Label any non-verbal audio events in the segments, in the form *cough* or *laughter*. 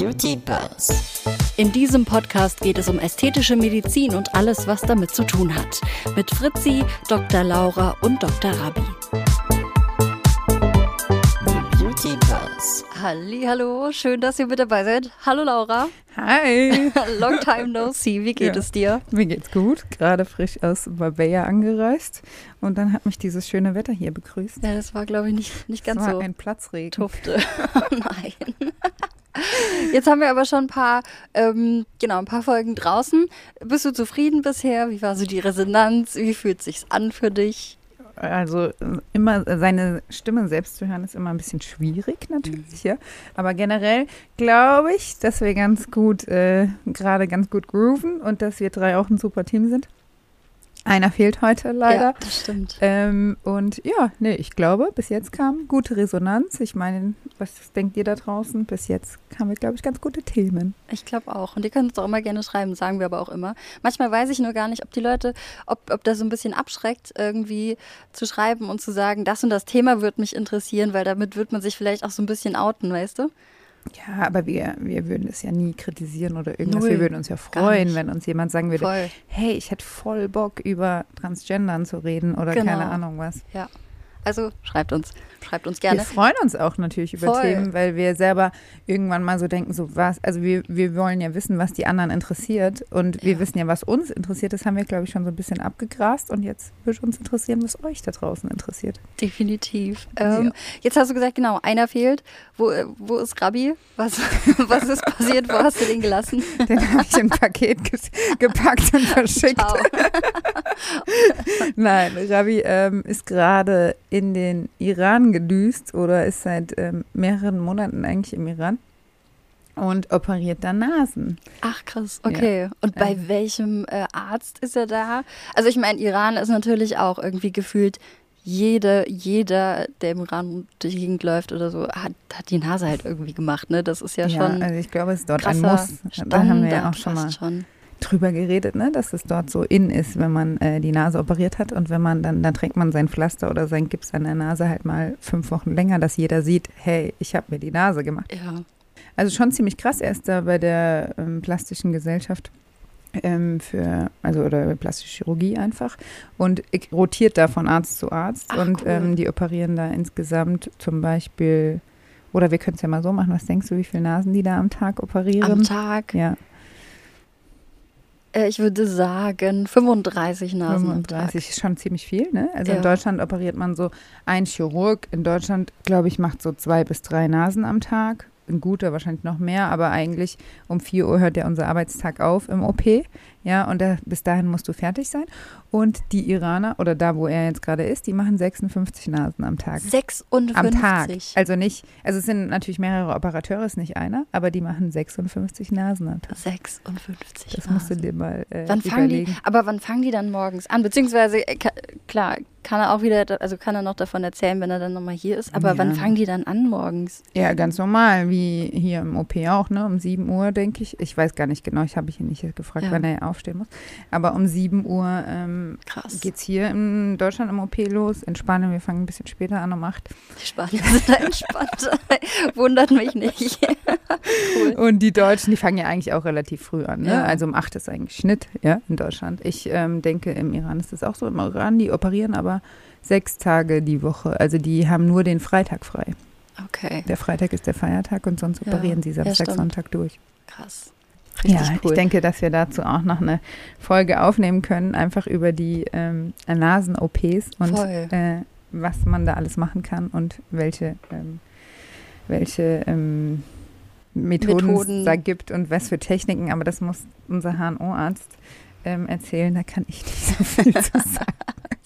Beauty Buzz. In diesem Podcast geht es um ästhetische Medizin und alles, was damit zu tun hat. Mit Fritzi, Dr. Laura und Dr. Rabi. Beauty Buzz. Hallo, schön, dass ihr mit dabei seid. Hallo Laura. Hi. *laughs* Long time no see. Wie geht Ja. es dir? Mir geht's gut. Gerade frisch aus Marbella angereist. Und dann hat mich dieses schöne Wetter hier begrüßt. Ja, das war, glaube ich, nicht, nicht ganz es war so ein Platzregen. tufte. *laughs* *laughs* Nein. Jetzt haben wir aber schon ein paar, ähm, genau, ein paar Folgen draußen. Bist du zufrieden bisher? Wie war so die Resonanz? Wie fühlt sich's an für dich? Also äh, immer äh, seine Stimme selbst zu hören ist immer ein bisschen schwierig natürlich, ja. Aber generell glaube ich, dass wir ganz gut, äh, gerade ganz gut grooven und dass wir drei auch ein super Team sind. Einer fehlt heute leider. Ja, das stimmt. Ähm, und ja, nee, ich glaube, bis jetzt kam gute Resonanz. Ich meine, was denkt ihr da draußen? Bis jetzt kamen, glaube ich, ganz gute Themen. Ich glaube auch. Und ihr könnt es auch immer gerne schreiben, sagen wir aber auch immer. Manchmal weiß ich nur gar nicht, ob die Leute, ob, ob das so ein bisschen abschreckt, irgendwie zu schreiben und zu sagen, das und das Thema wird mich interessieren, weil damit wird man sich vielleicht auch so ein bisschen outen, weißt du? Ja, aber wir, wir würden es ja nie kritisieren oder irgendwas. Null. Wir würden uns ja freuen, wenn uns jemand sagen würde, Voll. hey, ich hätte voll Bock, über Transgendern zu reden oder Genau. keine Ahnung was. Ja. Also schreibt uns. Schreibt uns gerne. Wir freuen uns auch natürlich über Voll. Themen, weil wir selber irgendwann mal so denken, so was, also wir, wir wollen ja wissen, was die anderen interessiert und wir Ja. wissen ja, was uns interessiert. Das haben wir, glaube ich, schon so ein bisschen abgegrast und jetzt würde uns interessieren, was euch da draußen interessiert. Definitiv. Ähm, Ja. Jetzt hast du gesagt, genau, einer fehlt. Wo, äh, wo ist Rabi? Was, *laughs* was ist passiert? Wo hast du den gelassen? *laughs* Den habe ich in ein Paket ges- gepackt und *laughs* verschickt. Nein, Ravi ähm, ist gerade in den Iran gedüst oder ist seit ähm, mehreren Monaten eigentlich im Iran und operiert da Nasen. Ach krass, okay. Und bei Ähm. welchem äh, Arzt ist er da? Also ich meine, Iran ist natürlich auch irgendwie gefühlt jede, jeder, der im Iran durch die Gegend läuft oder so, hat, hat die Nase halt irgendwie gemacht, ne? Das ist ja, schon also ich glaube, es ist dort ein Muss. Da haben wir ja auch schon mal schon. Drüber geredet, ne, dass es dort so in ist, wenn man äh, die Nase operiert hat und wenn man dann, dann trägt man sein Pflaster oder sein Gips an der Nase halt mal fünf Wochen länger, dass jeder sieht, hey, ich habe mir die Nase gemacht. Ja. Also schon ziemlich krass. Er ist da bei der ähm, plastischen Gesellschaft ähm, für, also oder plastische Chirurgie einfach und ich- rotiert da von Arzt zu Arzt Ach, und cool. ähm, die operieren da insgesamt zum Beispiel, oder wir können es ja mal so machen, was denkst du, wie viele Nasen die da am Tag operieren? Am Tag, Ja, ich würde sagen, 35 Nasen 35 ist schon ziemlich viel, ne? Also Ja. in Deutschland operiert man so, ein Chirurg in Deutschland, glaube ich, macht so zwei bis drei Nasen am Tag. Ein guter wahrscheinlich noch mehr, aber eigentlich um 4 Uhr hört ja unser Arbeitstag auf im OP. Ja, und da, bis dahin musst du fertig sein. Und die Iraner, oder da, wo er jetzt gerade ist, die machen 56 Nasen am Tag. am Tag. 56. Am Tag. Also nicht, also es sind natürlich mehrere Operateure, ist nicht einer, aber die machen 56 Nasen am Tag. 56 Das musst du dir mal äh, Wann fangen die, überlegen. aber wann fangen die dann morgens an? Beziehungsweise, äh, klar, kann er auch wieder, also kann er noch davon erzählen, wenn er dann nochmal hier ist, aber Ja. wann fangen die dann an morgens? Ja, ganz normal, wie hier im OP auch, ne? Um 7 Uhr, denke ich. Ich weiß gar nicht genau, ich habe ihn nicht gefragt, Ja. wann er aufstehen muss. Aber um 7 Uhr ähm, Krass. geht's hier in Deutschland im OP los. In Spanien, wir fangen ein bisschen später an, um 8. Die Spanier sind da entspannt. *laughs* Wundert mich nicht. *laughs* cool. Und die Deutschen, die fangen ja eigentlich auch relativ früh an, ne? Ja. Also um 8 ist eigentlich Schnitt, ja, in Deutschland. Ich ähm, denke, im Iran ist das auch so. Im Iran, die operieren aber sechs Tage die Woche. Also die haben nur den Freitag frei. Okay, Der Freitag ist der Feiertag und sonst Ja. operieren sie Ja, Samstag, stimmt. Sonntag durch. krass. Richtig ja, cool. ich denke, dass wir dazu auch noch eine Folge aufnehmen können, einfach über die ähm, Nasen-OPs und äh, was man da alles machen kann und welche, ähm, welche ähm, Methoden, Methoden. es da gibt und was für Techniken. Aber das muss unser HNO-Arzt ähm, erzählen. Da kann ich nicht so viel *laughs* zu sagen.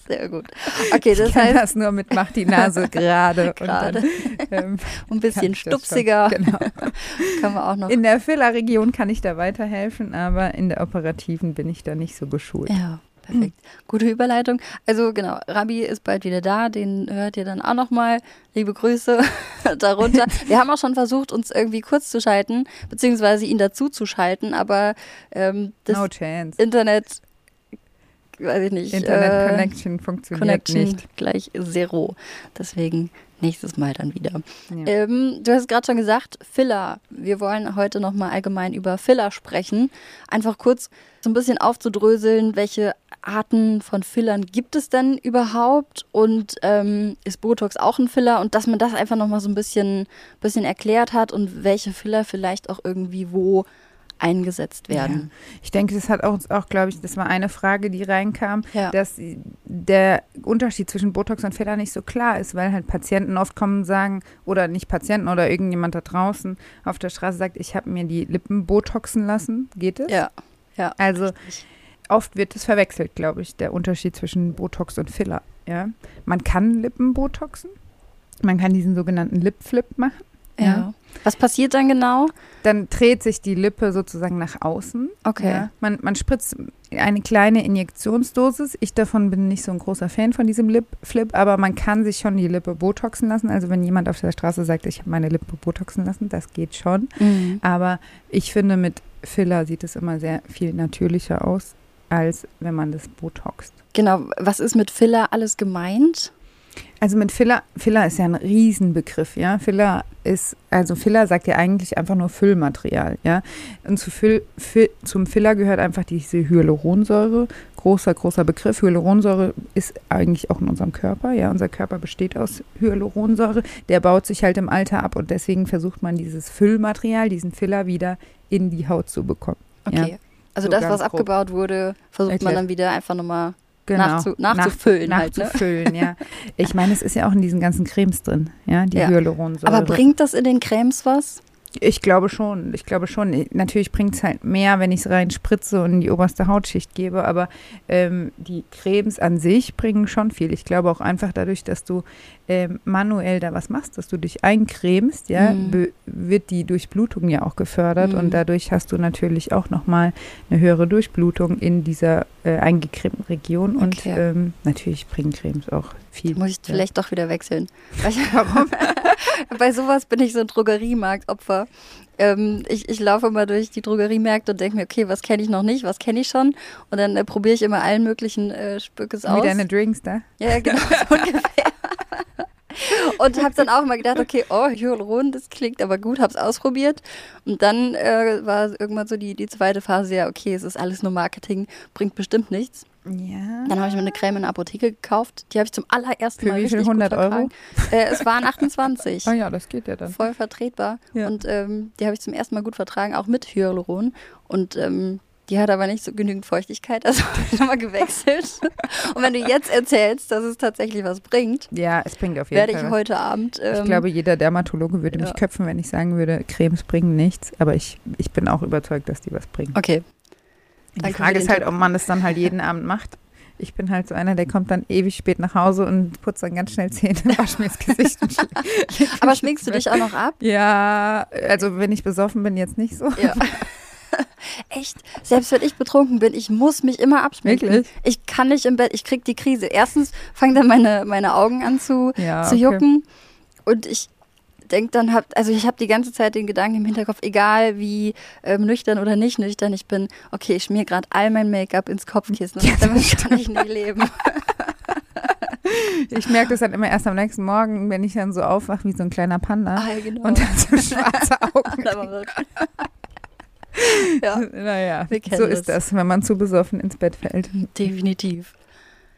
Sehr gut. Okay, das ich heißt, das nur mit macht die Nase *laughs* gerade und Gerade. dann ähm, *laughs* ein bisschen schon. stupsiger Genau. *laughs* kann man auch noch. In der Filler-Region kann ich da weiterhelfen, aber in der operativen bin ich da nicht so geschult. Ja, perfekt. Gute Überleitung. Also genau, Rabi ist bald wieder da, den hört ihr dann auch nochmal. Liebe Grüße darunter. Wir haben auch schon versucht, uns irgendwie kurz zu schalten, beziehungsweise ihn dazu zu schalten, aber ähm, das no. Internet weiß ich nicht. Internet äh, Connection funktioniert Connection nicht. gleich Zero. Deswegen nächstes Mal dann wieder. Ja. Ähm, du hast gerade schon gesagt, Filler. Wir wollen heute nochmal allgemein über Filler sprechen. Einfach kurz so ein bisschen aufzudröseln, welche Arten von Fillern gibt es denn überhaupt und ähm, ist Botox auch ein Filler und dass man das einfach nochmal so ein bisschen, bisschen erklärt hat und welche Filler vielleicht auch irgendwie wo eingesetzt werden. Ich denke, das hat auch, auch glaube ich, das war eine Frage, die reinkam, Ja. dass der Unterschied zwischen Botox und Filler nicht so klar ist, weil halt Patienten oft kommen und sagen, oder nicht Patienten oder irgendjemand da draußen auf der Straße sagt, ich habe mir die Lippen botoxen lassen. Geht es? Ja. Ja. Also Richtig. oft wird es verwechselt, glaube ich, der Unterschied zwischen Botox und Filler. Ja? Man kann Lippen botoxen. Man kann diesen sogenannten Lip Flip machen. Ja. Was passiert dann genau? Dann dreht sich die Lippe sozusagen nach außen. Okay. Ja, man, man spritzt eine kleine Injektionsdosis. Ich davon bin nicht so ein großer Fan von diesem Lip Flip, aber man kann sich schon die Lippe botoxen lassen. Also wenn jemand auf der Straße sagt, ich habe meine Lippe botoxen lassen, das geht schon. Mhm. Aber ich finde, mit Filler sieht es immer sehr viel natürlicher aus, als wenn man das botoxt. Genau. Was ist mit Filler alles gemeint? Also mit Filler, Filler ist ja ein Riesenbegriff, ja. Filler ist, also Filler sagt ja eigentlich einfach nur Füllmaterial, ja. Und zu Füll, Fi- zum Filler gehört einfach diese Hyaluronsäure. Großer, großer Begriff. Hyaluronsäure ist eigentlich auch in unserem Körper, ja. Unser Körper besteht aus Hyaluronsäure. Der baut sich halt im Alter ab und deswegen versucht man dieses Füllmaterial, diesen Filler wieder in die Haut zu bekommen. Okay. Also So das, was grob. abgebaut wurde, versucht man Erklärt. dann wieder einfach nochmal Genau. nachzu nachzufüllen halt, ne? Nachzufüllen, ja. Ich meine, es ist ja auch in diesen ganzen Cremes drin, ja, die Ja. Hyaluronsäure. Aber bringt das in den Cremes was? Ich glaube schon. Ich glaube schon. Natürlich bringt es halt mehr, wenn ich es rein spritze und in die oberste Hautschicht gebe. Aber ähm, die Cremes an sich bringen schon viel. Ich glaube auch einfach dadurch, dass du ähm, manuell da was machst, dass du dich eincremst, ja, Mhm. wird die Durchblutung ja auch gefördert. Mhm. Und dadurch hast du natürlich auch nochmal eine höhere Durchblutung in dieser äh, eingecremten Region. Und Okay. ähm, natürlich bringen Cremes auch viel. Muss ich ja. vielleicht doch wieder wechseln. *laughs* Ich- *laughs* *laughs* Bei sowas bin ich so ein Drogeriemarktopfer. Ähm, ich, ich laufe immer durch die Drogeriemärkte und denke mir, okay, was kenne ich noch nicht, was kenne ich schon? Und dann äh, probiere ich immer allen möglichen äh, Spückes Wie aus. deine Drinks da? Ja, ja, genau, so ungefähr. *laughs* Und habe dann auch mal gedacht, okay, oh, Hyaluron, das klingt aber gut, habe es ausprobiert. Und dann äh, war irgendwann so die, die zweite Phase, ja, okay, es ist alles nur Marketing, bringt bestimmt nichts. Ja. Dann habe ich mir eine Creme in der Apotheke gekauft. Die habe ich zum allerersten Für Mal wie viel? richtig 100 gut Euro? Äh, es waren 28. *laughs* Ah ja, das geht ja dann. Voll vertretbar. Ja. Und ähm, die habe ich zum ersten Mal gut vertragen, auch mit Hyaluron. Und ähm, die hat aber nicht so genügend Feuchtigkeit, *laughs* also habe ich nochmal gewechselt. *laughs* Und wenn du jetzt erzählst, dass es tatsächlich was bringt, Ja, es bringt auf jeden werde Fall. ich heute Abend. Ähm, Ich glaube, jeder Dermatologe würde mich ja. köpfen, wenn ich sagen würde, Cremes bringen nichts. Aber ich, ich bin auch überzeugt, dass die was bringen. Okay. Die Frage ist halt, ob man das dann halt jeden Abend macht. Ich bin halt so einer, der kommt dann ewig spät nach Hause und putzt dann ganz schnell Zähne, *laughs* wascht mir das Gesicht. *laughs* Aber schminkst du dich auch noch ab? Ja, also wenn ich besoffen bin, jetzt nicht so. Ja. *laughs* Echt? Selbst wenn ich betrunken bin, ich muss mich immer abschminken. Wirklich? Ich kann nicht im Bett, ich krieg die Krise. Erstens fangen dann meine, meine Augen an zu, Ja, zu okay. jucken. Und ich denke dann, hab, also ich habe die ganze Zeit den Gedanken im Hinterkopf, egal wie ähm, nüchtern oder nicht nüchtern ich bin, okay, ich schmier gerade all mein Make-up ins Kopfkissen. Ja, damit kann ich nie leben. *laughs* Ich merke das dann immer erst am nächsten Morgen, wenn ich dann so aufwache wie so ein kleiner Panda Ah, ja, genau. und dann so *laughs* schwarze Augen. Ja, *laughs* Naja, so ist das. wenn man zu besoffen ins Bett fällt. definitiv.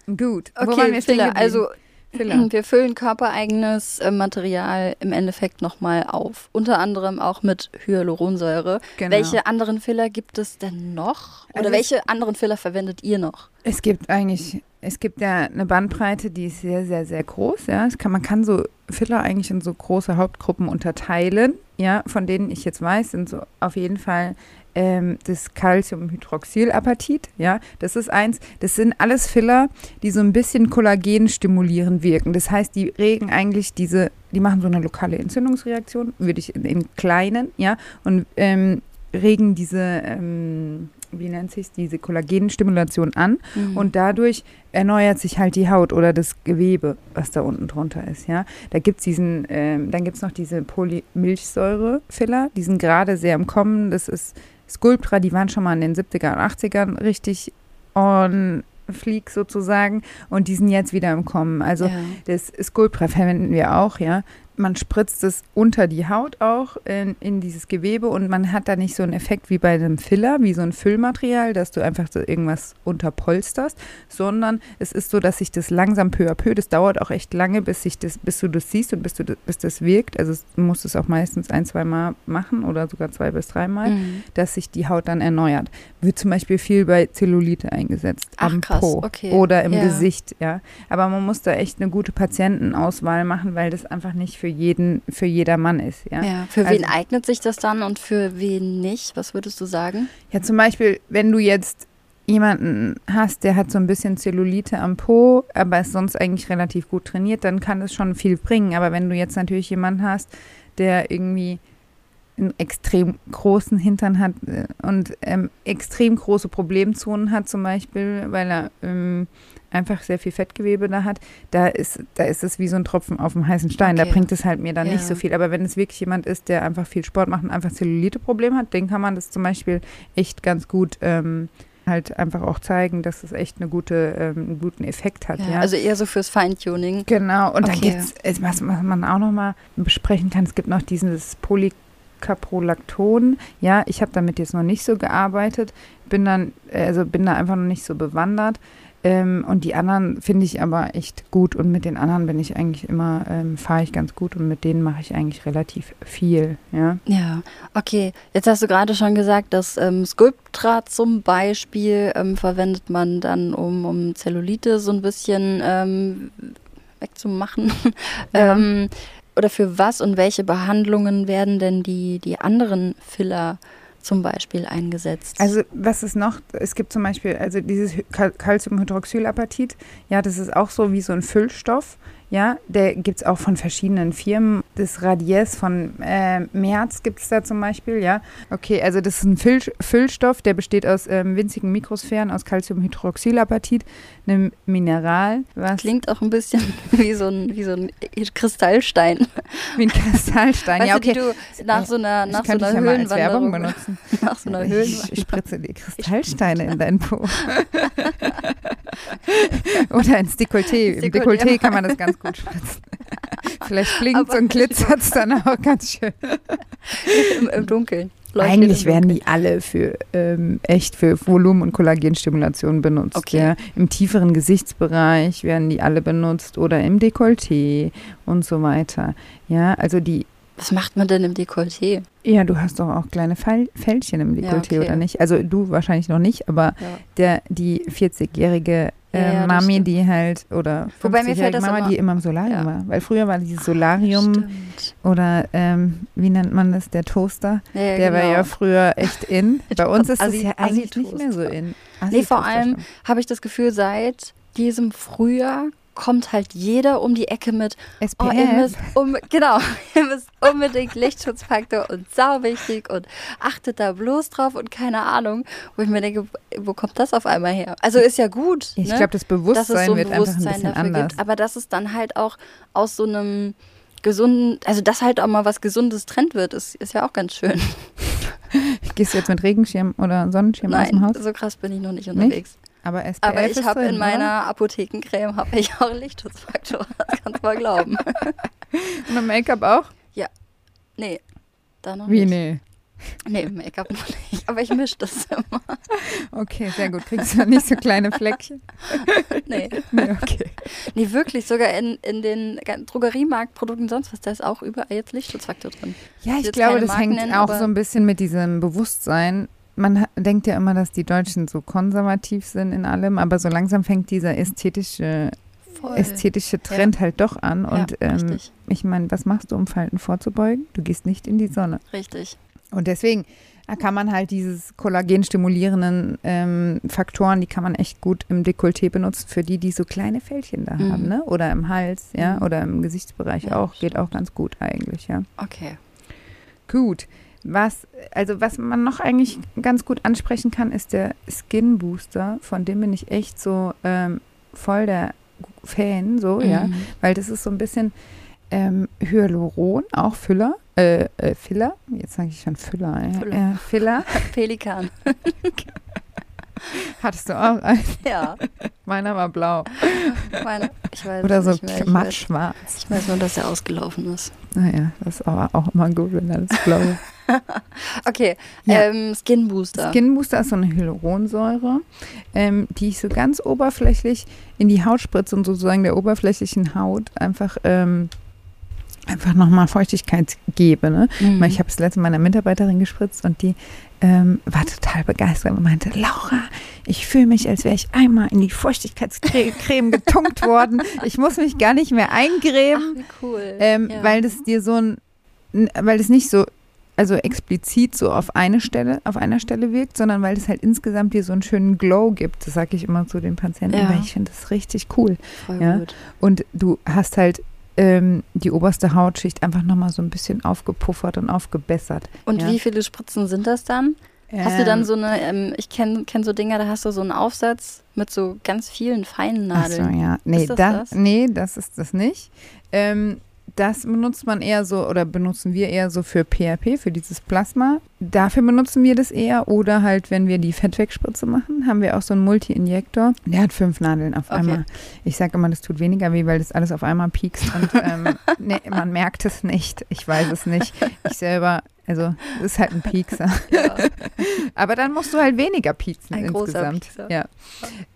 Gut. Wo waren wir Okay, Filler. Also Filler. wir füllen körpereigenes äh, Material im Endeffekt nochmal auf. Unter anderem auch mit Hyaluronsäure. Genau. Welche anderen Filler gibt es denn noch? Oder Also welche anderen Filler verwendet ihr noch? Es gibt eigentlich, es gibt ja eine Bandbreite, die ist sehr, sehr, sehr groß. Ja, es kann, man kann so Filler eigentlich in so große Hauptgruppen unterteilen. Ja, von denen ich jetzt weiß, sind so auf jeden Fall ähm, das Calciumhydroxylapatit. Ja, das ist eins. Das sind alles Filler, die so ein bisschen Kollagen stimulierend wirken. Das heißt, die regen eigentlich diese, die machen so eine lokale Entzündungsreaktion, würde ich in, in kleinen, ja, und ähm, regen diese, ähm, wie nennt sich diese Kollagenstimulation an und dadurch erneuert sich halt die Haut oder das Gewebe, was da unten drunter ist, ja. Da gibt es diesen, ähm, dann gibt es noch diese Polymilchsäure-Filler, die sind gerade sehr im Kommen. Das ist Sculptra, die waren schon mal in den 70er und 80ern richtig on, Fleek sozusagen und die sind jetzt wieder im Kommen. Also Ja. das Sculptra verwenden wir auch, ja. Man spritzt es unter die Haut auch in, in dieses Gewebe und man hat da nicht so einen Effekt wie bei einem Filler, wie so ein Füllmaterial, dass du einfach so irgendwas unterpolsterst, sondern es ist so, dass sich das langsam peu à peu, das dauert auch echt lange, bis sich das, bis du das siehst und bis du das, bis das wirkt. Also du musst es auch meistens ein, zwei Mal machen oder sogar zwei bis dreimal Mhm. dass sich die Haut dann erneuert. Wird zum Beispiel viel bei Zellulite eingesetzt, Ach, am krass, Po okay. oder im Ja. Gesicht, ja. Aber man muss da echt eine gute Patientenauswahl machen, weil das einfach nicht für jeden, für jedermann ist, ja. Ja, Ja. Für Also- wen eignet sich das dann und für wen nicht? Was würdest du sagen? zum Beispiel, wenn du jetzt jemanden hast, der hat so ein bisschen Zellulite am Po, aber ist sonst eigentlich relativ gut trainiert, dann kann das schon viel bringen. Aber wenn du jetzt natürlich jemanden hast, der irgendwie einen extrem großen Hintern hat äh, und ähm, extrem große Problemzonen hat zum Beispiel, weil er ähm, einfach sehr viel Fettgewebe da hat, da ist, da ist es wie so ein Tropfen auf dem heißen Stein. Da Okay. bringt es halt mir dann nicht Ja. so viel. Aber wenn es wirklich jemand ist, der einfach viel Sport macht und einfach Zellulite-Problem hat, den kann man das zum Beispiel echt ganz gut ähm, halt einfach auch zeigen, dass es echt eine gute, ähm, einen guten Effekt hat. Ja, Also eher so fürs Feintuning. Genau, und dann Okay. gibt es, was, was man auch nochmal besprechen kann, es gibt noch dieses Polycaprolacton. Ja, ich habe damit jetzt noch nicht so gearbeitet, bin dann, also bin da einfach noch nicht so bewandert. Ähm, und die anderen finde ich aber echt gut und mit den anderen bin ich eigentlich immer, ähm, fahre ich ganz gut und mit denen mache ich eigentlich relativ viel, ja. Ja, okay. Jetzt hast du gerade schon gesagt, dass ähm, Sculptra zum Beispiel ähm, verwendet man dann, um, um Zellulite so ein bisschen ähm, wegzumachen. *laughs* Ja. ähm, oder für was und welche Behandlungen werden denn die, die anderen Filler zum Beispiel eingesetzt? Also was ist noch? Es gibt zum Beispiel, also dieses Cal- Calciumhydroxylapatit, ja, das ist auch so wie so ein Füllstoff, ja, der gibt es auch von verschiedenen Firmen. Das Radies von äh, Merz gibt es da zum Beispiel, ja. Okay, also das ist ein Füll Füllstoff, der besteht aus ähm, winzigen Mikrosphären, aus Calciumhydroxylapatit, einem Mineral, was Klingt auch ein bisschen *laughs* wie so ein, wie so ein Kristallstein. wie ein Kristallstein, Weißt ja, okay. du nach so einer, nach so könnte einer ich ja mal als Werbung *laughs* benutzen. nach so einer Ich, Höhlenwanderung. ich spritze die Kristallsteine in dein Po. *laughs* Oder ins Dekolleté. Im Dekolleté. Dekolleté kann man das ganz gut spritzen. Vielleicht blinkt Aber und glitzert es dann auch ganz schön. Im, im Dunkeln. Leuchtet Eigentlich werden die alle für ähm, echt für Volumen- und Kollagenstimulation benutzt. Okay. Ja. Im tieferen Gesichtsbereich werden die alle benutzt oder im Dekolleté und so weiter. Ja, also die Was macht man denn im Dekolleté? ja, du hast doch auch kleine Fältchen im Ja, Dekolleté, okay. oder nicht? Also du wahrscheinlich noch nicht, aber Ja. der, die 40-jährige äh, Ja, ja, das Mami, die halt, oder Wobei mir fällt 50-jährige das Mama, immer- die immer im Solarium Ja. war. Weil früher war dieses Solarium Stimmt. oder, ähm, wie nennt man das, der Toaster, Ja, ja, der war genau. ja früher echt in. *laughs* Bei uns ist es Assi- ja eigentlich nicht mehr so in. Nee, vor allem habe ich das Gefühl, seit diesem Frühjahr kommt halt jeder um die Ecke mit, oh, ihr SPF. müsst, um, genau, *laughs* ihr müsst unbedingt Lichtschutzfaktor und sau wichtig und achtet da bloß drauf und keine Ahnung, wo ich mir denke, wo kommt das auf einmal her? Also ist ja gut, ich ne? glaube, das dass es Bewusstsein so ein wird einfach ein Bewusstsein bisschen dafür anders. gibt, aber dass es dann halt auch aus so einem gesunden, also dass halt auch mal was Gesundes Trend wird, ist, ist ja auch ganz schön. *laughs* Gehst du jetzt mit Regenschirm oder Sonnenschirm aus dem Nein, Haus? so krass bin ich noch nicht unterwegs. Aber SPF Aber ich habe in meiner Apothekencreme habe ich auch Lichtschutzfaktor. *laughs* Das kannst du mal glauben. *laughs* Und im Make-up auch? Nee, da noch Wie, nicht. nee. Nee, Make-up noch nicht. Aber ich mische das immer. Okay, sehr gut. Kriegst du nicht so kleine Fleckchen? *laughs* Nee. Nee, okay. Nee, wirklich. Sogar in, in den Drogeriemarktprodukten sonst was, da ist auch überall jetzt Lichtschutzfaktor drin. Ja, ich jetzt glaube, das Marken hängt nennen, auch so ein bisschen mit diesem Bewusstsein. Man denkt ja immer, dass die Deutschen so konservativ sind in allem, aber so langsam fängt dieser ästhetische. Ästhetische Trend halt doch an. Und ja, ähm, ich meine, was machst du, um Falten vorzubeugen? Du gehst nicht in die Sonne. richtig. Und deswegen kann man halt dieses kollagenstimulierenden ähm, Faktoren, die kann man echt gut im Dekolleté benutzen, für die, die so kleine Fältchen da Mhm. haben, ne? Oder im Hals, ja, Mhm. oder im Gesichtsbereich Ja, auch. Geht auch ganz gut eigentlich, ja. Okay. Gut. Was, also was man noch eigentlich ganz gut ansprechen kann, ist der Skin Booster. Von dem bin ich echt so ähm, voll der Fan, so, ja. Mhm. Weil das ist so ein bisschen ähm, Hyaluron, auch Füller. Äh, äh, Filler, jetzt sage ich schon Füller, ja. Füller. Äh, Filler. *laughs* Pelikan. *laughs* Hattest du auch einen? Ja, Meiner war blau. meine, ich weiß Oder so mattschwarz. ich weiß nur, dass er ausgelaufen ist. Naja, das ist aber auch immer gut, wenn alles blau ist. *laughs* Okay, Ja. ähm, Skin Booster. Skin Booster ist so eine Hyaluronsäure, ähm, die ich so ganz oberflächlich in die Haut spritze und sozusagen der oberflächlichen Haut einfach, ähm, einfach nochmal Feuchtigkeit gebe. Ne? Mhm. Weil Ich habe es letzte Mal einer Mitarbeiterin gespritzt und die ähm, war total begeistert und meinte, Laura, ich fühle mich, als wäre ich einmal in die Feuchtigkeitscreme getunkt worden. Ich muss mich gar nicht mehr Ach, eingräben, wie cool. ähm, Ja. weil das dir so ein, weil das nicht so, also explizit so auf eine Stelle, auf einer Stelle wirkt, sondern weil es halt insgesamt dir so einen schönen Glow gibt. Das sage ich immer zu den Patienten, Ja. weil ich finde das richtig cool. Voll ja. gut. Und du hast halt ähm, die oberste Hautschicht einfach nochmal so ein bisschen aufgepuffert und aufgebessert. Und Ja. wie viele Spritzen sind das dann? Hast du dann Ähm, so eine, ähm, ich kenne kenn so Dinger, da hast du so einen Aufsatz mit so ganz vielen feinen Ach so, Nadeln. ja. Nee, das, das? nee, das ist das nicht. Ähm, das benutzt man eher so oder benutzen wir eher so für PRP, für dieses Plasma. Dafür benutzen wir das eher. Oder halt, wenn wir die Fettwegspritze machen, haben wir auch so einen Multi-Injektor. Der hat fünf Nadeln auf Okay. einmal. Ich sage immer, das tut weniger weh, weil das alles auf einmal piekst und ähm, *laughs* nee, man merkt es nicht. Ich weiß es nicht. Ich selber, also, es ist halt ein Piekser. *laughs* Ja. Aber dann musst du halt weniger pieksen Ein insgesamt. Piekser. Ja.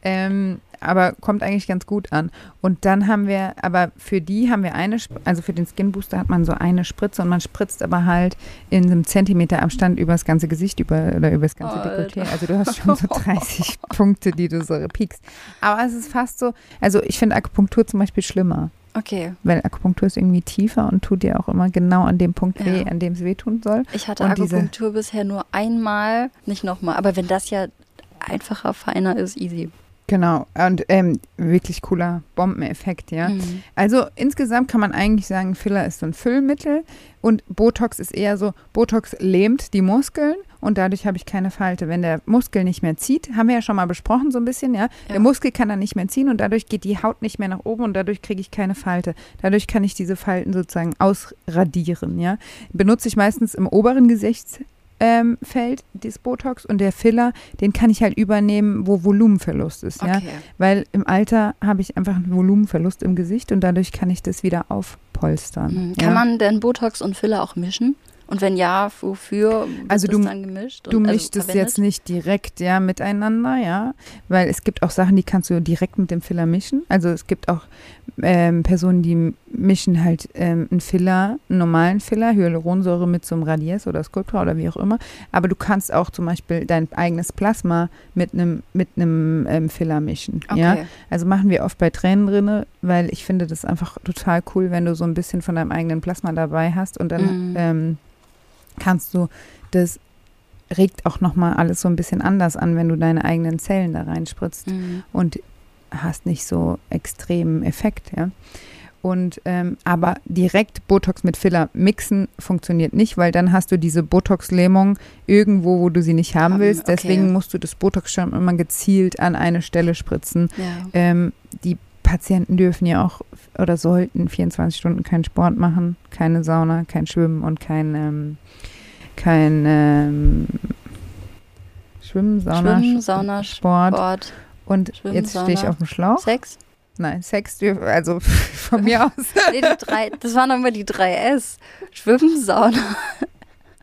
Ähm, aber kommt eigentlich ganz gut an. Und dann haben wir, aber für die haben wir eine, also für den Skin Booster hat man so eine Spritze und man spritzt aber halt in einem Zentimeter Abstand über das ganze Gesicht über, oder über das ganze Alter. Dekolleté. Also du hast schon so *laughs* 30 Punkte, die du so piekst. Aber es ist fast so, also ich finde Akupunktur zum Beispiel schlimmer. Okay, Weil Akupunktur ist irgendwie tiefer und tut dir auch immer genau an dem Punkt Ja. weh, an dem es weh tun soll. ich hatte Und Akupunktur bisher nur einmal, nicht nochmal. Aber wenn das ja einfacher, feiner ist, easy. Genau. Und ähm, wirklich cooler Bombeneffekt, ja. Mhm. Also insgesamt kann man eigentlich sagen, Filler ist so ein Füllmittel und Botox ist eher so, Botox lähmt die Muskeln und dadurch habe ich keine Falte. Wenn der Muskel nicht mehr zieht, haben wir ja schon mal besprochen so ein bisschen, ja. Ja. Der Muskel kann dann nicht mehr ziehen und dadurch geht die Haut nicht mehr nach oben und dadurch kriege ich keine Falte. Dadurch kann ich diese Falten sozusagen ausradieren, ja. Benutze ich meistens im oberen Gesichtsfeld ähm, Feld, das Botox und der Filler, den kann ich halt übernehmen, wo Volumenverlust ist, ja. Okay. Weil im Alter habe ich einfach einen Volumenverlust im Gesicht und dadurch kann ich das wieder aufpolstern. Mhm. ja? Kann man denn Botox und Filler auch mischen? Und wenn ja, wofür wird Also das du- dann gemischt? Du und, also mischst es verwendet? jetzt nicht direkt ja miteinander, ja, weil es gibt auch Sachen, die kannst du direkt mit dem Filler mischen. Also es gibt auch ähm, Personen, die mischen halt ähm, einen Filler, einen normalen Filler, Hyaluronsäure mit so einem Radies oder Sculptra oder wie auch immer. Aber du kannst auch zum Beispiel dein eigenes Plasma mit einem mit einem ähm, Filler mischen. Ja, Okay. Also machen wir oft bei Tränen drinne, weil ich finde das einfach total cool, wenn du so ein bisschen von deinem eigenen Plasma dabei hast und dann Mhm. ähm, kannst du das regt auch nochmal alles so ein bisschen anders an, wenn du deine eigenen Zellen da reinspritzt Mhm. und hast nicht so extremen Effekt, ja. Und ähm, aber direkt Botox mit Filler mixen funktioniert nicht, weil dann hast du diese Botox-Lähmung irgendwo, wo du sie nicht haben Haben, willst. okay. Deswegen musst du das Botox schon immer gezielt an eine Stelle spritzen. Ja. Ähm, die Patienten dürfen ja auch oder sollten 24 Stunden keinen Sport machen, keine Sauna, kein Schwimmen und kein, ähm, kein ähm, Schwimmen, Sauna, Schwimmen, Sch- Sauna, Sport. Sport, Und Schwimmen, jetzt stehe ich auf dem Schlauch. Sex. Nein, Sex also *laughs* von mir *laughs* aus. Nee, die drei, das waren immer die drei S. Schwimmen, Sauna.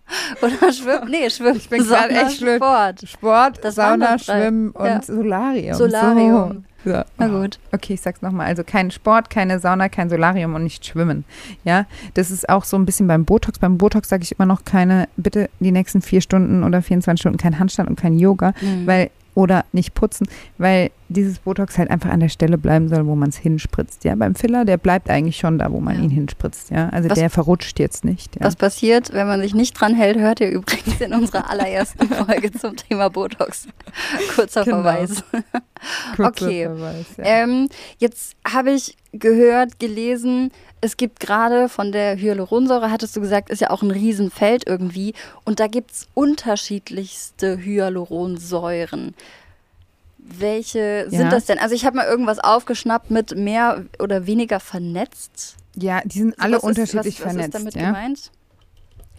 *laughs* Oder Schwimmen, nee, Schwimmen, bin grad Sauna, echt. Sport. Sport, Das Sauna. Schwimmen und Ja. Solarium. Solarium. So. Ja. Na gut. Okay, ich sag's nochmal. Also kein Sport, keine Sauna, kein Solarium und nicht Schwimmen. Ja, das ist auch so ein bisschen beim Botox. Beim Botox sage ich immer noch keine, bitte die nächsten vier Stunden oder 24 Stunden kein Handstand und kein Yoga, Mhm. weil oder nicht putzen, weil dieses Botox halt einfach an der Stelle bleiben soll, wo man es hinspritzt. Ja, beim Filler, der bleibt eigentlich schon da, wo man Ja. ihn hinspritzt. Ja, also Was- der verrutscht jetzt nicht. Ja. Was passiert, wenn man sich nicht dran hält, hört ihr übrigens in unserer allerersten *laughs* Folge zum Thema Botox. Kurzer Genau. Verweis. Kurzer okay. Verweis, ja. Ähm, jetzt habe ich gehört, gelesen, es gibt gerade von der Hyaluronsäure, hattest du gesagt, ist ja auch ein Riesenfeld irgendwie. Und da gibt es unterschiedlichste Hyaluronsäuren. Welche Ja. sind das denn? Also ich habe mal irgendwas aufgeschnappt mit mehr oder weniger vernetzt. ja, die sind alle Was ist- unterschiedlich was, was vernetzt. ist damit ja. gemeint?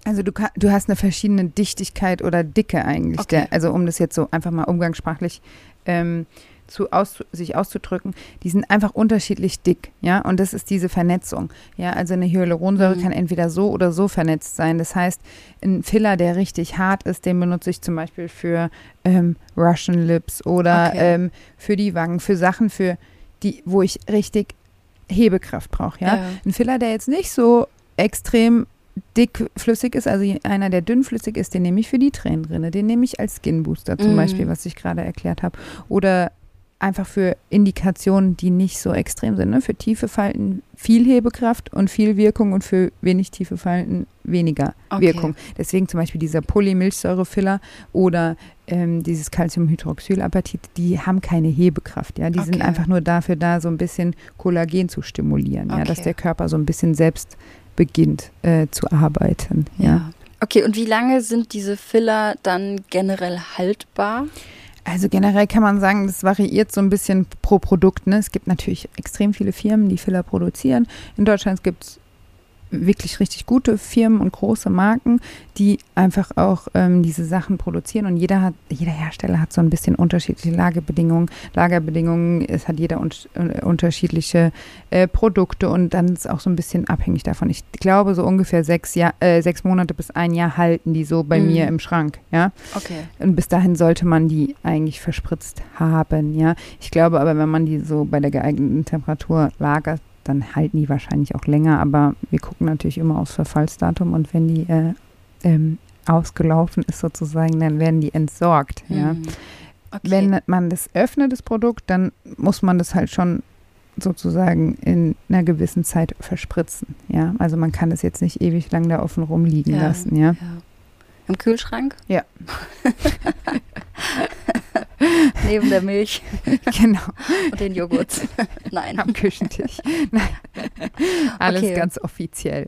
Also du, du hast eine verschiedene Dichtigkeit oder Dicke eigentlich. Okay. Der, also um das jetzt so einfach mal umgangssprachlich ähm, zu aus, sich auszudrücken, die sind einfach unterschiedlich dick, ja, und das ist diese Vernetzung, ja, also eine Hyaluronsäure Mhm. kann entweder so oder so vernetzt sein, das heißt, ein Filler, der richtig hart ist, den benutze ich zum Beispiel für ähm, Russian Lips oder Okay. ähm, für die Wangen, für Sachen, für die, wo ich richtig Hebekraft brauche, ja. Ja. Ein Filler, der jetzt nicht so extrem dickflüssig ist, also einer, der dünnflüssig ist, den nehme ich für die Tränenrinne, den nehme ich als Skin Booster zum Mhm. Beispiel, was ich gerade erklärt habe. Oder einfach für Indikationen, die nicht so extrem sind. Ne? Für tiefe Falten viel Hebekraft und viel Wirkung und für wenig tiefe Falten weniger Okay. Wirkung. Deswegen zum Beispiel dieser Polymilchsäurefiller oder ähm, dieses Calciumhydroxylapatit, die haben keine Hebekraft. Ja? Die sind Okay. einfach nur dafür da, so ein bisschen Kollagen zu stimulieren, ja? dass Okay. der Körper so ein bisschen selbst beginnt äh, zu arbeiten. Ja. Okay, und wie lange sind diese Filler dann generell haltbar? Also generell kann man sagen, das variiert so ein bisschen pro Produkt. Ne? Es gibt natürlich extrem viele Firmen, die Filler produzieren. In Deutschland gibt es wirklich richtig gute Firmen und große Marken, die einfach auch ähm, diese Sachen produzieren. Und jeder hat, jeder Hersteller hat so ein bisschen unterschiedliche Lagerbedingungen. Lagerbedingungen, es hat jeder un äh, unterschiedliche äh, Produkte und dann ist auch so ein bisschen abhängig davon. Ich glaube, so ungefähr sechs, Jahr, äh, sechs Monate bis ein Jahr halten die so bei Mhm. mir im Schrank. Ja. Okay. Und bis dahin sollte man die eigentlich verspritzt haben, ja. Ich glaube aber, wenn man die so bei der geeigneten Temperatur lagert, dann halten die wahrscheinlich auch länger. Aber wir gucken natürlich immer aufs Verfallsdatum und wenn die äh, ähm, ausgelaufen ist sozusagen, dann werden die entsorgt, ja. Mhm. Okay. Wenn man das öffnet, das Produkt, dann muss man das halt schon sozusagen in einer gewissen Zeit verspritzen, ja. Also man kann das jetzt nicht ewig lang da offen rumliegen Ja. lassen, ja. ja. Im Kühlschrank? Ja. *laughs* Neben der Milch *laughs* genau. und den Joghurt. *laughs* Nein. am Küchentisch. Nein. Alles Okay. ganz offiziell.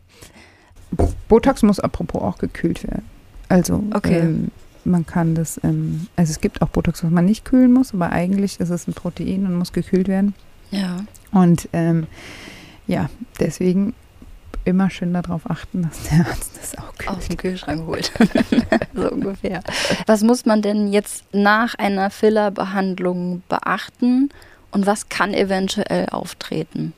Botox muss apropos auch gekühlt werden. Also Okay. ähm, man kann das, ähm, also es gibt auch Botox, was man nicht kühlen muss, aber eigentlich ist es ein Protein und muss gekühlt werden. Ja. Und ähm, ja, deswegen immer schön darauf achten, dass der Arzt das auch kühlt. Aus dem Kühlschrank holt. *laughs* so ungefähr. Was muss man denn jetzt nach einer Fillerbehandlung beachten und was kann eventuell auftreten?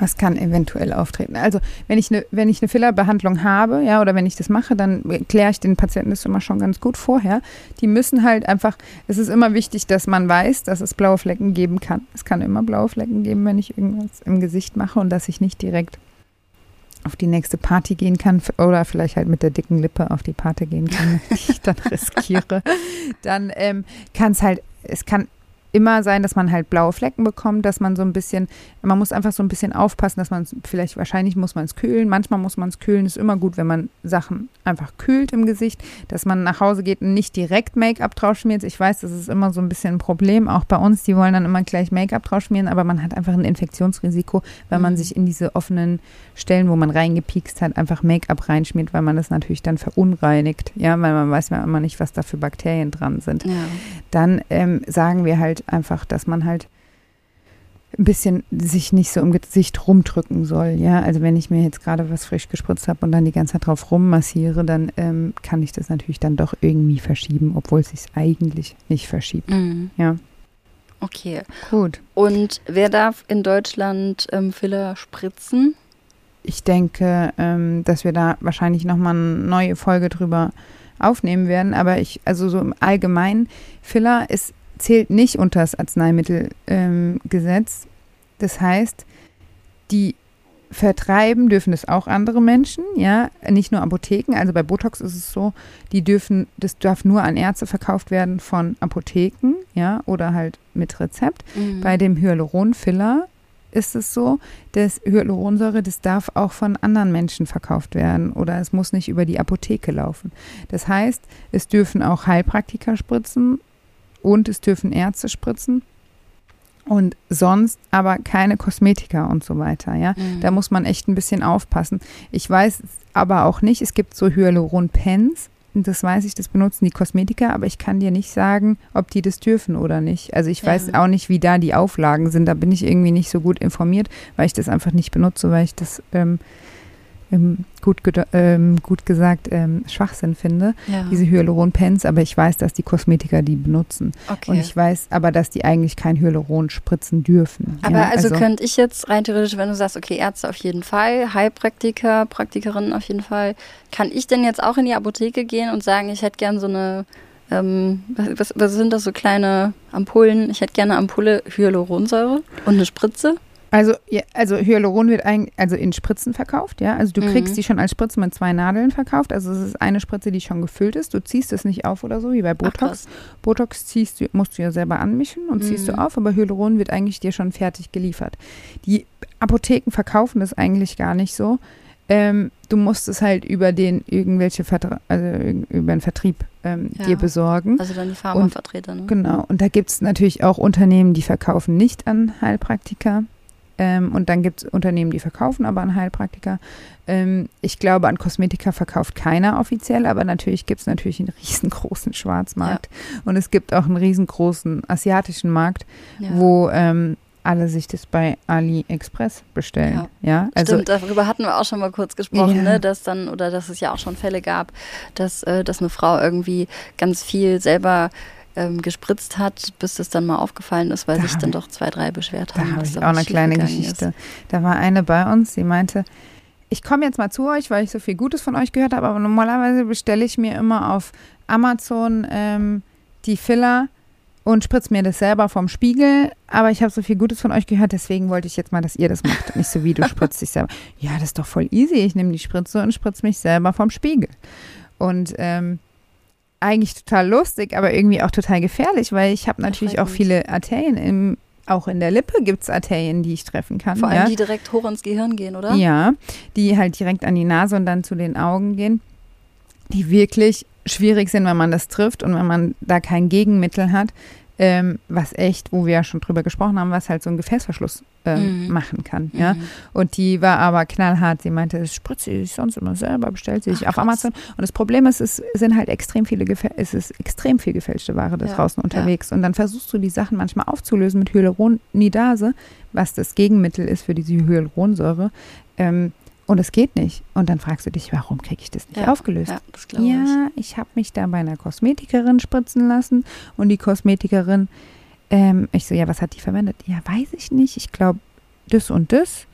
Was kann eventuell auftreten? Also, wenn ich eine, wenn ich eine Fillerbehandlung habe, ja, oder wenn ich das mache, dann kläre ich den Patienten das immer schon ganz gut vorher. Die müssen halt einfach, es ist immer wichtig, dass man weiß, dass es blaue Flecken geben kann. Es kann immer blaue Flecken geben, wenn ich irgendwas im Gesicht mache und dass ich nicht direkt auf die nächste Party gehen kann oder vielleicht halt mit der dicken Lippe auf die Party gehen kann, die ich dann *laughs* riskiere. Dann ähm, kann es halt, es kann immer sein, dass man halt blaue Flecken bekommt, dass man so ein bisschen, man muss einfach so ein bisschen aufpassen, dass man es, vielleicht wahrscheinlich muss man es kühlen, manchmal muss man es kühlen. Ist immer gut, wenn man Sachen einfach kühlt im Gesicht, dass man nach Hause geht und nicht direkt Make-up drauf schmiert. Ich weiß, das ist immer so ein bisschen ein Problem, auch bei uns, die wollen dann immer gleich Make-up drauf schmieren, aber man hat einfach ein Infektionsrisiko, wenn man Mhm. sich in diese offenen Stellen, wo man reingepiekst hat, einfach Make-up reinschmiert, weil man das natürlich dann verunreinigt, ja, weil man weiß ja immer nicht, was da für Bakterien dran sind Ja. dann ähm, sagen wir halt einfach, dass man halt ein bisschen sich nicht so im Gesicht rumdrücken soll. Ja, also wenn ich mir jetzt gerade was frisch gespritzt habe und dann die ganze Zeit drauf rummassiere, dann ähm, kann ich das natürlich dann doch irgendwie verschieben, obwohl es sich eigentlich nicht verschiebt. Mhm. Ja. Okay. Gut. Und wer darf in Deutschland ähm, Filler spritzen? Ich denke, ähm, dass wir da wahrscheinlich nochmal eine neue Folge drüber aufnehmen werden. Aber ich, also so im Allgemeinen, Filler ist, zählt nicht unter das Arzneimittelgesetz. Ähm, das heißt, die vertreiben dürfen das auch andere Menschen, ja, nicht nur Apotheken. Also bei Botox ist es so, die dürfen, das darf nur an Ärzte verkauft werden von Apotheken, ja, oder halt mit Rezept. Mhm. Bei dem Hyaluronfiller ist es so, dass Hyaluronsäure, das darf auch von anderen Menschen verkauft werden oder es muss nicht über die Apotheke laufen. Das heißt, es dürfen auch Heilpraktiker spritzen und es dürfen Ärzte spritzen und sonst aber keine Kosmetika und so weiter, ja. Mhm. Da muss man echt ein bisschen aufpassen. Ich weiß aber auch nicht, es gibt so Hyaluron-Pens, das weiß ich, das benutzen die Kosmetiker, aber ich kann dir nicht sagen, ob die das dürfen oder nicht. Also ich weiß Ja. auch nicht, wie da die Auflagen sind. Da bin ich irgendwie nicht so gut informiert, weil ich das einfach nicht benutze, weil ich das ähm, ähm, gut, ähm, gut gesagt ähm, Schwachsinn finde, Ja. diese Hyaluron-Pens, aber ich weiß, dass die Kosmetiker die benutzen. okay. Und ich weiß aber, dass die eigentlich kein Hyaluron spritzen dürfen. Aber ja, also, könnte ich jetzt rein theoretisch, wenn du sagst, okay, Ärzte auf jeden Fall, Heilpraktiker, Praktikerinnen auf jeden Fall, kann ich denn jetzt auch in die Apotheke gehen und sagen, ich hätte gern so eine, ähm, was, was, was sind das so kleine Ampullen? Ich hätte gerne eine Ampulle Hyaluronsäure und eine Spritze. Also, ja, also Hyaluron wird eigentlich also in Spritzen verkauft, ja. Also du Mhm. kriegst die schon als Spritze mit zwei Nadeln verkauft. Also es ist eine Spritze, die schon gefüllt ist. Du ziehst es nicht auf oder so, wie bei Ach, Botox. krass. Botox ziehst du, musst du ja selber anmischen und ziehst Mhm. du auf, aber Hyaluron wird eigentlich dir schon fertig geliefert. Die Apotheken verkaufen das eigentlich gar nicht so. Ähm, du musst es halt über den irgendwelche Vertra also über den Vertrieb ähm, Ja. dir besorgen. Also dann die Pharmavertreter, ne? Genau. Und da gibt es natürlich auch Unternehmen, die verkaufen nicht an Heilpraktiker. Ähm, und dann gibt es Unternehmen, die verkaufen aber an Heilpraktiker. Ähm, ich glaube, an Kosmetika verkauft keiner offiziell, aber natürlich gibt es natürlich einen *laughs* riesengroßen Schwarzmarkt. Und es gibt auch einen riesengroßen asiatischen Markt, Ja. wo ähm, alle sich das bei AliExpress bestellen. Ja, also Stimmt, darüber hatten wir auch schon mal kurz gesprochen, Ja. ne, dass dann, oder dass es ja auch schon Fälle gab, dass, äh, dass eine Frau irgendwie ganz viel selber ähm, gespritzt hat, bis es dann mal aufgefallen ist, weil Da sich dann doch zwei, drei beschwert Da haben. habe dass ich da auch eine kleine Geschichte. Da war eine bei uns, die meinte, ich komme jetzt mal zu euch, weil ich so viel Gutes von euch gehört habe, aber normalerweise bestelle ich mir immer auf Amazon ähm, die Filler und spritze mir das selber vom Spiegel, aber ich habe so viel Gutes von euch gehört, deswegen wollte ich jetzt mal, dass ihr das macht. Nicht so wie du *laughs* spritzt dich selber. Ja, das ist doch voll easy. Ich nehme die Spritze und spritze mich selber vom Spiegel. Und ähm, eigentlich total lustig, aber irgendwie auch total gefährlich, weil ich habe natürlich auch viele Arterien im, auch in der Lippe gibt es Arterien, die ich treffen kann. Vor allem ja? die direkt hoch ins Gehirn gehen, oder? Ja, die halt direkt an die Nase und dann zu den Augen gehen, die wirklich schwierig sind, wenn man das trifft und wenn man da kein Gegenmittel hat, ähm, was echt, wo wir ja schon drüber gesprochen haben, was halt so einen Gefäßverschluss ähm, Mhm. machen kann. Ja? Mhm. Und die war aber knallhart. Sie meinte, das spritzt sie sich sonst immer selber, bestellt sie sich auf krass. Amazon. Und das Problem ist, es sind halt extrem viele, Gefä es ist extrem viel gefälschte Ware da Ja, draußen unterwegs. Und dann versuchst du die Sachen manchmal aufzulösen mit Hyaluronidase, was das Gegenmittel ist für diese Hyaluronsäure. Ähm, und es geht nicht. Und dann fragst du dich, warum kriege ich das nicht Ja, aufgelöst? Ja, das glaube ich. Ja, ich habe mich da bei einer Kosmetikerin spritzen lassen und die Kosmetikerin, ähm, ich so, ja, was hat die verwendet? Ja, weiß ich nicht. Ich glaube, das und das.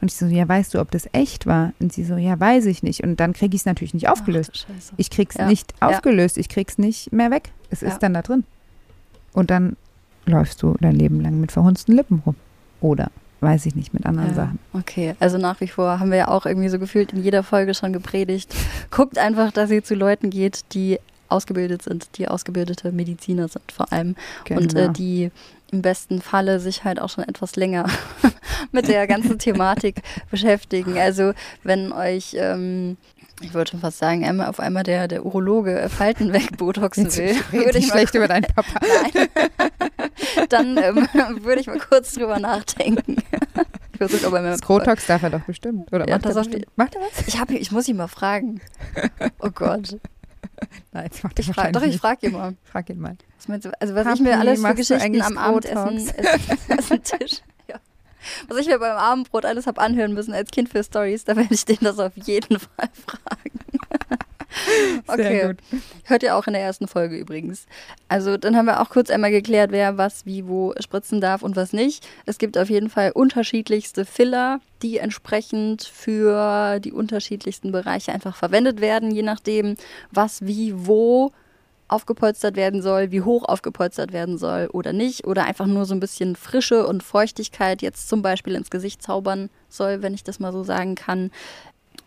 Und ich so, ja, weißt du, ob das echt war? Und sie so, ja, weiß ich nicht. Und dann kriege ich es natürlich nicht aufgelöst. Ach. Ich krieg's Ja, nicht aufgelöst. Ich krieg's nicht mehr weg. Es ist dann da drin. Und dann läufst du dein Leben lang mit verhunzten Lippen rum. Oder, weiß ich nicht, mit anderen Ja, Sachen. Okay, also nach wie vor haben wir ja auch irgendwie so gefühlt in jeder Folge schon gepredigt. Guckt einfach, dass ihr zu Leuten geht, die ausgebildet sind, die ausgebildete Mediziner sind vor allem und äh, Genau. die im besten Falle sich halt auch schon etwas länger *laughs* mit der ganzen Thematik *laughs* beschäftigen. Also wenn euch, ähm, ich wollte schon fast sagen, einmal auf einmal der, der Urologe Falten wegbotoxen *laughs* Jetzt will, würde ich schlecht über deinen Papa. Nein. *laughs* Dann ähm, *laughs* würde ich mal kurz drüber nachdenken. *laughs* Ich versuche aber darf er doch bestimmt. Oder Ja, macht, er bestimmt? macht er was? Ich, hab, ich muss ihn mal fragen. Oh Gott. Nein, das macht er Ich frag, doch, ich frage ihn mal. Frag ihn mal. Was du, also was Papi, ich mir alles für Geschichten am Abendessen, Essen Tisch, ja. Was ich mir beim Abendbrot alles habe anhören müssen als Kind für Stories, da werde ich den das auf jeden Fall fragen. *laughs* Okay. gut. Hört ihr auch in der ersten Folge übrigens. Also dann haben wir auch kurz einmal geklärt, wer was wie wo spritzen darf und was nicht. Es gibt auf jeden Fall unterschiedlichste Filler, die entsprechend für die unterschiedlichsten Bereiche einfach verwendet werden, je nachdem, was wie wo aufgepolstert werden soll, wie hoch aufgepolstert werden soll oder nicht. Oder einfach nur so ein bisschen Frische und Feuchtigkeit jetzt zum Beispiel ins Gesicht zaubern soll, wenn ich das mal so sagen kann.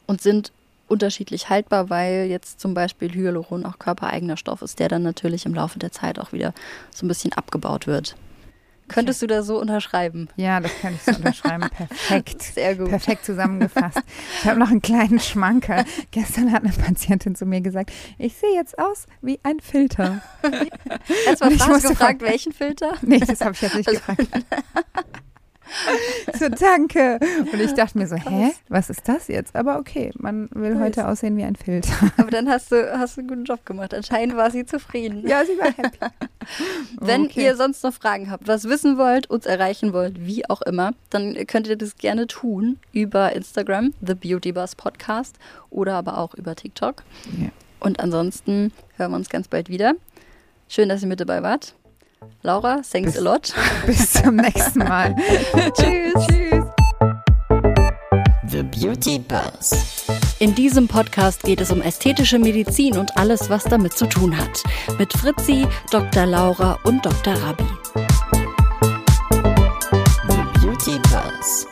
Und sind unterschiedlich haltbar, weil jetzt zum Beispiel Hyaluron auch körpereigener Stoff ist, der dann natürlich im Laufe der Zeit auch wieder so ein bisschen abgebaut wird. Könntest du da so unterschreiben? Ja, das kann ich so unterschreiben. *laughs* Perfekt. Sehr gut. Perfekt zusammengefasst. Ich habe noch einen kleinen Schmankerl. Gestern hat eine Patientin zu mir gesagt, ich sehe jetzt aus wie ein Filter. *laughs* Hast du Und ich mal musste gefragt, fragen- welchen Filter? Nee, das habe ich jetzt nicht Also- gefragt. *laughs* So, danke. Und ich dachte mir so, *laughs* hä, was ist das jetzt? Aber okay, man will heute aussehen wie ein Filter. Aber dann hast du, hast du einen guten Job gemacht. Anscheinend war sie zufrieden. Ja, sie war happy. *laughs* Wenn Okay. ihr sonst noch Fragen habt, was wissen wollt, uns erreichen wollt, wie auch immer, dann könnt ihr das gerne tun über Instagram, The Beauty Buzz Podcast oder aber auch über TikTok. Ja. Und ansonsten hören wir uns ganz bald wieder. Schön, dass ihr mit dabei wart. Laura, thanks Bis- a lot. *laughs* Bis zum nächsten Mal. *laughs* Tschüss. Tschüss. The Beauty Buzz. In diesem Podcast geht es um ästhetische Medizin und alles, was damit zu tun hat. Mit Fritzi, Dr. Laura und Dr. Rabi. The Beauty Buzz.